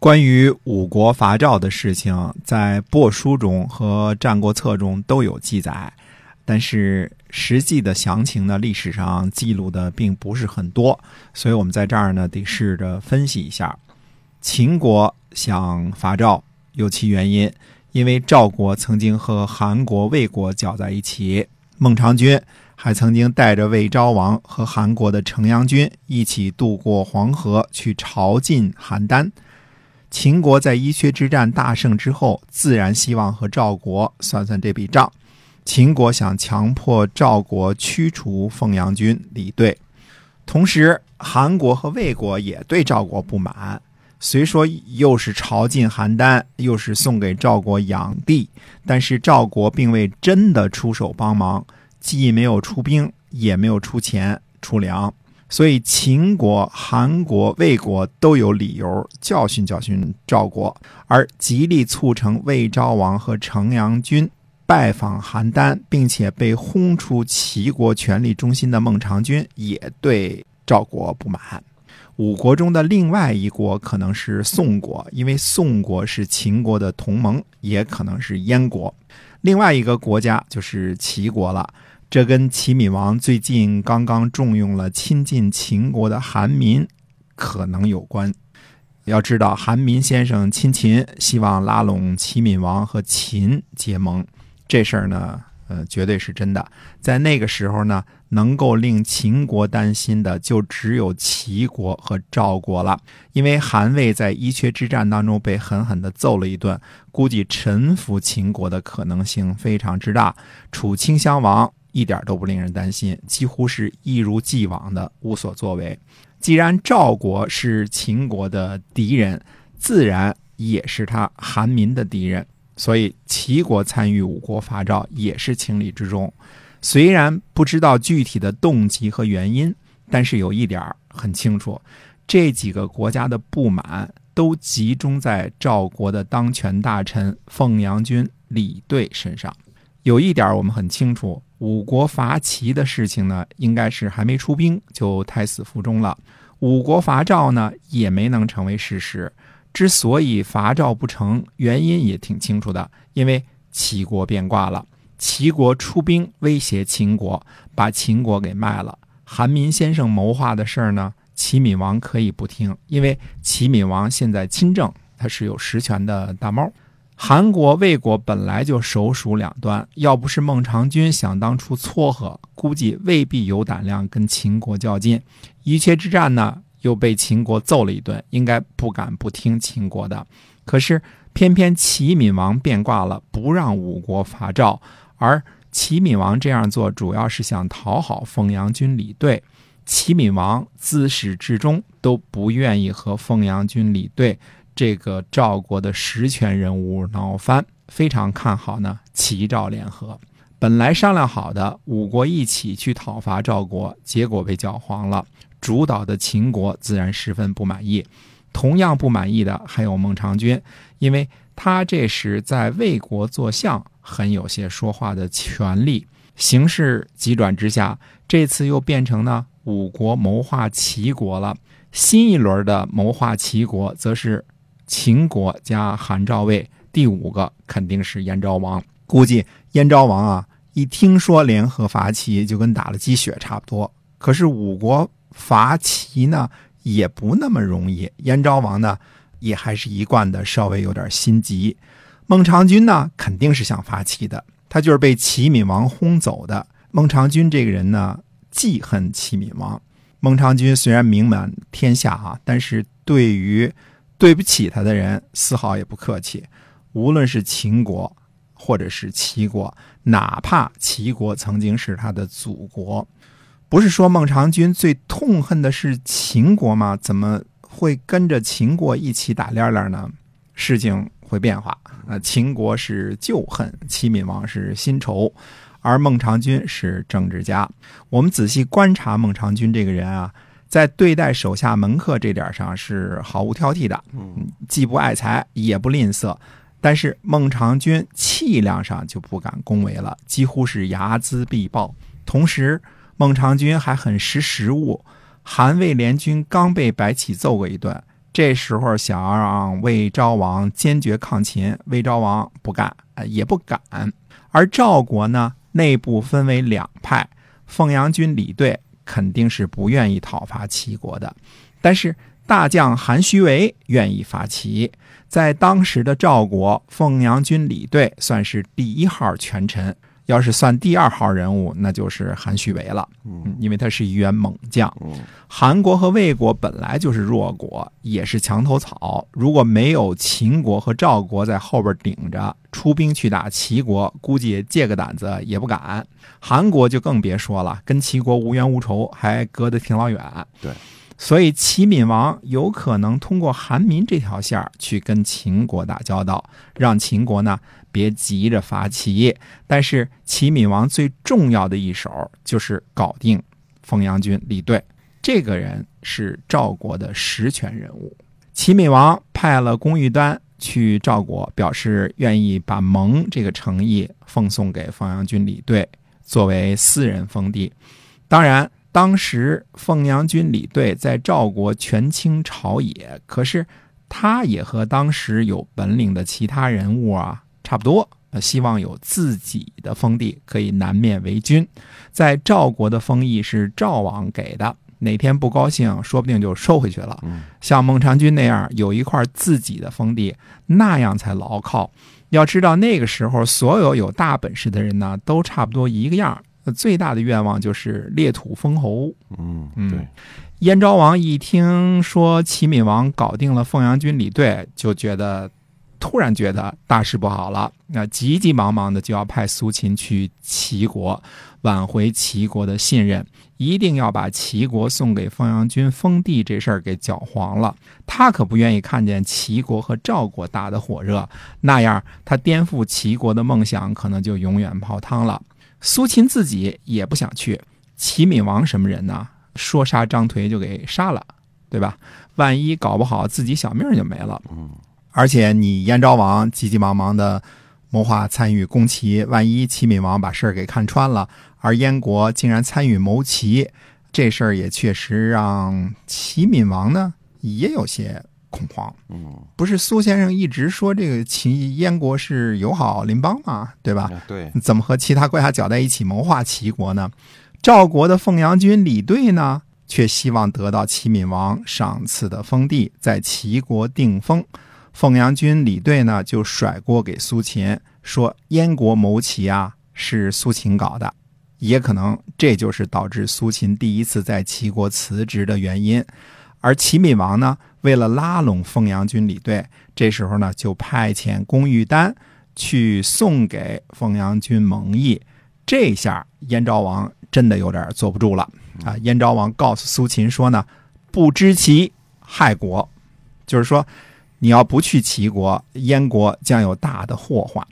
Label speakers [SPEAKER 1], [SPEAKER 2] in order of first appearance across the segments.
[SPEAKER 1] 关于五国伐赵的事情，在帛书中和战国策中都有记载，但是实际的详情呢，历史上记录的并不是很多，所以我们在这儿呢，得试着分析一下。秦国想伐赵，有其原因，因为赵国曾经和韩国、魏国搅在一起，孟尝君还曾经带着魏昭王和韩国的城阳君一起渡过黄河去朝觐邯郸。秦国在伊阙之战大胜之后，自然希望和赵国算算这笔账。秦国想强迫赵国驱除凤阳君李队，同时韩国和魏国也对赵国不满。虽说又是朝觐邯郸，又是送给赵国养地，但是赵国并未真的出手帮忙，既没有出兵，也没有出钱出粮。所以，秦国、韩国、魏国都有理由教训教训赵国，而极力促成魏昭王和城阳君拜访邯郸，并且被轰出齐国权力中心的孟尝君也对赵国不满。五国中的另外一国可能是宋国，因为宋国是秦国的同盟，也可能是燕国。另外一个国家就是齐国了。这跟齐闵王最近刚刚重用了亲近秦国的韩民可能有关。要知道，韩民先生亲秦，希望拉拢齐闵王和秦结盟，这事儿呢，呃，绝对是真的。在那个时候呢，能够令秦国担心的就只有齐国和赵国了，因为韩魏在伊阙之战当中被狠狠地揍了一顿，估计臣服秦国的可能性非常之大。楚顷襄王。一点都不令人担心，几乎是一如既往的无所作为。既然赵国是秦国的敌人，自然也是他韩民的敌人，所以齐国参与五国伐赵也是情理之中。虽然不知道具体的动机和原因，但是有一点很清楚：这几个国家的不满都集中在赵国的当权大臣凤阳君李队身上。有一点我们很清楚。五国伐齐的事情呢，应该是还没出兵就胎死腹中了。五国伐赵呢，也没能成为事实。之所以伐赵不成，原因也挺清楚的，因为齐国变卦了。齐国出兵威胁秦国，把秦国给卖了。韩民先生谋划的事儿呢，齐闵王可以不听，因为齐闵王现在亲政，他是有实权的大猫。韩国、魏国本来就首鼠两端，要不是孟尝君想当初撮合，估计未必有胆量跟秦国较劲。伊阙之战呢，又被秦国揍了一顿，应该不敢不听秦国的。可是偏偏齐闵王变卦了，不让五国伐赵，而齐闵王这样做，主要是想讨好凤阳君李队。齐闵王自始至终都不愿意和凤阳君李队。这个赵国的实权人物闹翻，非常看好呢。齐赵联合，本来商量好的五国一起去讨伐赵国，结果被搅黄了。主导的秦国自然十分不满意，同样不满意的还有孟尝君，因为他这时在魏国做相，很有些说话的权利。形势急转直下，这次又变成呢五国谋划齐国了。新一轮的谋划齐国，则是。秦国加韩赵魏，第五个肯定是燕昭王。估计燕昭王啊，一听说联合伐齐，就跟打了鸡血差不多。可是五国伐齐呢，也不那么容易。燕昭王呢，也还是一贯的稍微有点心急。孟尝君呢，肯定是想伐齐的，他就是被齐闵王轰走的。孟尝君这个人呢，记恨齐闵王。孟尝君虽然名满天下啊，但是对于对不起他的人丝毫也不客气，无论是秦国，或者是齐国，哪怕齐国曾经是他的祖国，不是说孟尝君最痛恨的是秦国吗？怎么会跟着秦国一起打链链呢？事情会变化，呃，秦国是旧恨，齐闵王是新仇，而孟尝君是政治家。我们仔细观察孟尝君这个人啊，在对待手下门客这点上是毫无挑剔的，
[SPEAKER 2] 嗯
[SPEAKER 1] 既不爱财也不吝啬。但是孟尝君气量上就不敢恭维了，几乎是睚眦必报。同时，孟尝君还很识时务。韩魏联军刚被白起揍过一顿，这时候想要让魏昭王坚决抗秦，魏昭王不干，呃也不敢。而赵国呢，内部分为两派，凤阳军李队肯定是不愿意讨伐齐国的，但是大将韩虚为愿意伐齐。在当时的赵国，凤阳军李队算是第一号权臣，要是算第二号人物，那就是韩旭为了。嗯，因为他是一员猛将。
[SPEAKER 2] 嗯
[SPEAKER 1] 韩国和魏国本来就是弱国，也是墙头草。如果没有秦国和赵国在后边顶着，出兵去打齐国，估计借个胆子也不敢。韩国就更别说了，跟齐国无冤无仇，还隔得挺老远。
[SPEAKER 2] 对，
[SPEAKER 1] 所以齐闵王有可能通过韩民这条线儿去跟秦国打交道，让秦国呢别急着发齐。但是齐闵王最重要的一手就是搞定凤阳军李队。这个人是赵国的实权人物。齐闵王派了公玉丹去赵国，表示愿意把蒙这个诚意奉送给凤阳军李队，作为私人封地。当然，当时凤阳军李队在赵国权倾朝野，可是他也和当时有本领的其他人物啊差不多，呃希望有自己的封地，可以南面为君。在赵国的封邑是赵王给的，哪天不高兴，说不定就收回去了。
[SPEAKER 2] 嗯
[SPEAKER 1] 像孟尝君那样有一块自己的封地，那样才牢靠。要知道那个时候，所有有大本事的人呢，都差不多一个样儿。最大的愿望就是裂土封侯。
[SPEAKER 2] 嗯
[SPEAKER 1] 嗯
[SPEAKER 2] 对，
[SPEAKER 1] 燕昭王一听说齐闵王搞定了凤阳军李队，就觉得突然觉得大事不好了，那急急忙忙的就要派苏秦去齐国挽回齐国的信任，一定要把齐国送给凤阳君封地这事儿给搅黄了。他可不愿意看见齐国和赵国打得火热，那样他颠覆齐国的梦想可能就永远泡汤了。苏秦自己也不想去。齐闵王什么人呢？说杀张颓就给杀了，对吧？万一搞不好自己小命就没了。而且你燕昭王急急忙忙的谋划参与攻齐，万一齐闵王把事儿给看穿了，而燕国竟然参与谋齐，这事儿也确实让齐闵王呢也有些恐慌。
[SPEAKER 2] 嗯
[SPEAKER 1] 不是苏先生一直说这个齐燕国是友好邻邦嘛，对吧？
[SPEAKER 2] 啊对，
[SPEAKER 1] 怎么和其他国家搅在一起谋划齐国呢？赵国的凤阳军李队呢，却希望得到齐闵王赏赐的封地，在齐国定封。凤阳军李队呢，就甩锅给苏秦，说燕国谋齐啊是苏秦搞的，也可能这就是导致苏秦第一次在齐国辞职的原因。而齐闵王呢，为了拉拢凤阳军李队，这时候呢就派遣公玉丹去送给凤阳军蒙毅。这下燕昭王真的有点坐不住了啊！燕昭王告诉苏秦说呢：“不知其，害国。”就是说，你要不去齐国，燕国将有大的祸患。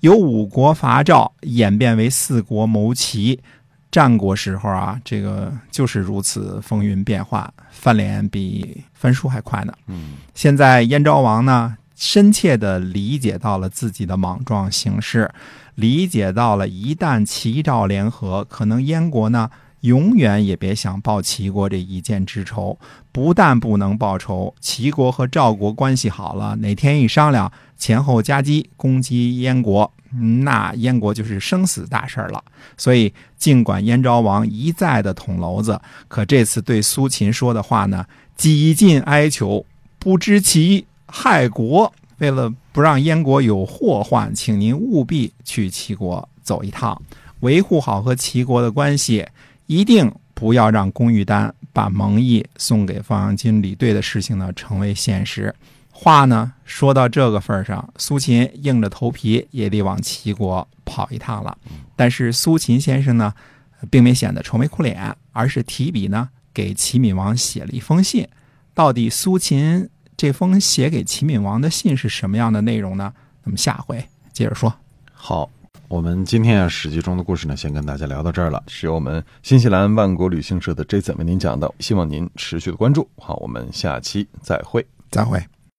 [SPEAKER 1] 由五国伐赵演变为四国谋齐，战国时候啊，这个就是如此风云变幻，翻脸比翻书还快呢。
[SPEAKER 2] 嗯
[SPEAKER 1] 现在燕昭王呢，深切地理解到了自己的莽撞行事，理解到了一旦齐赵联合，可能燕国呢永远也别想报齐国这一箭之仇。不但不能报仇，齐国和赵国关系好了，哪天一商量，前后夹击攻击燕国，那燕国就是生死大事了。所以，尽管燕昭王一再的捅娄子，可这次对苏秦说的话呢，几近哀求。不知其害国，为了不让燕国有祸患，请您务必去齐国走一趟，维护好和齐国的关系，一定不要让公玉丹把蒙毅送给方阳金李队的事情呢成为现实。话呢说到这个份上，苏秦硬着头皮也得往齐国跑一趟了。但是苏秦先生呢，并没显得愁眉苦脸，而是提笔呢给齐闵王写了一封信。到底苏秦这封写给齐闵王的信是什么样的内容呢？那么下回接着说。
[SPEAKER 3] 好，我们今天啊《史记》中的故事呢，先跟大家聊到这儿了。
[SPEAKER 2] 是由我们新西兰万国旅行社的 Jason 为您讲的，希望您持续的关注。好，我们下期再会。
[SPEAKER 1] 再会。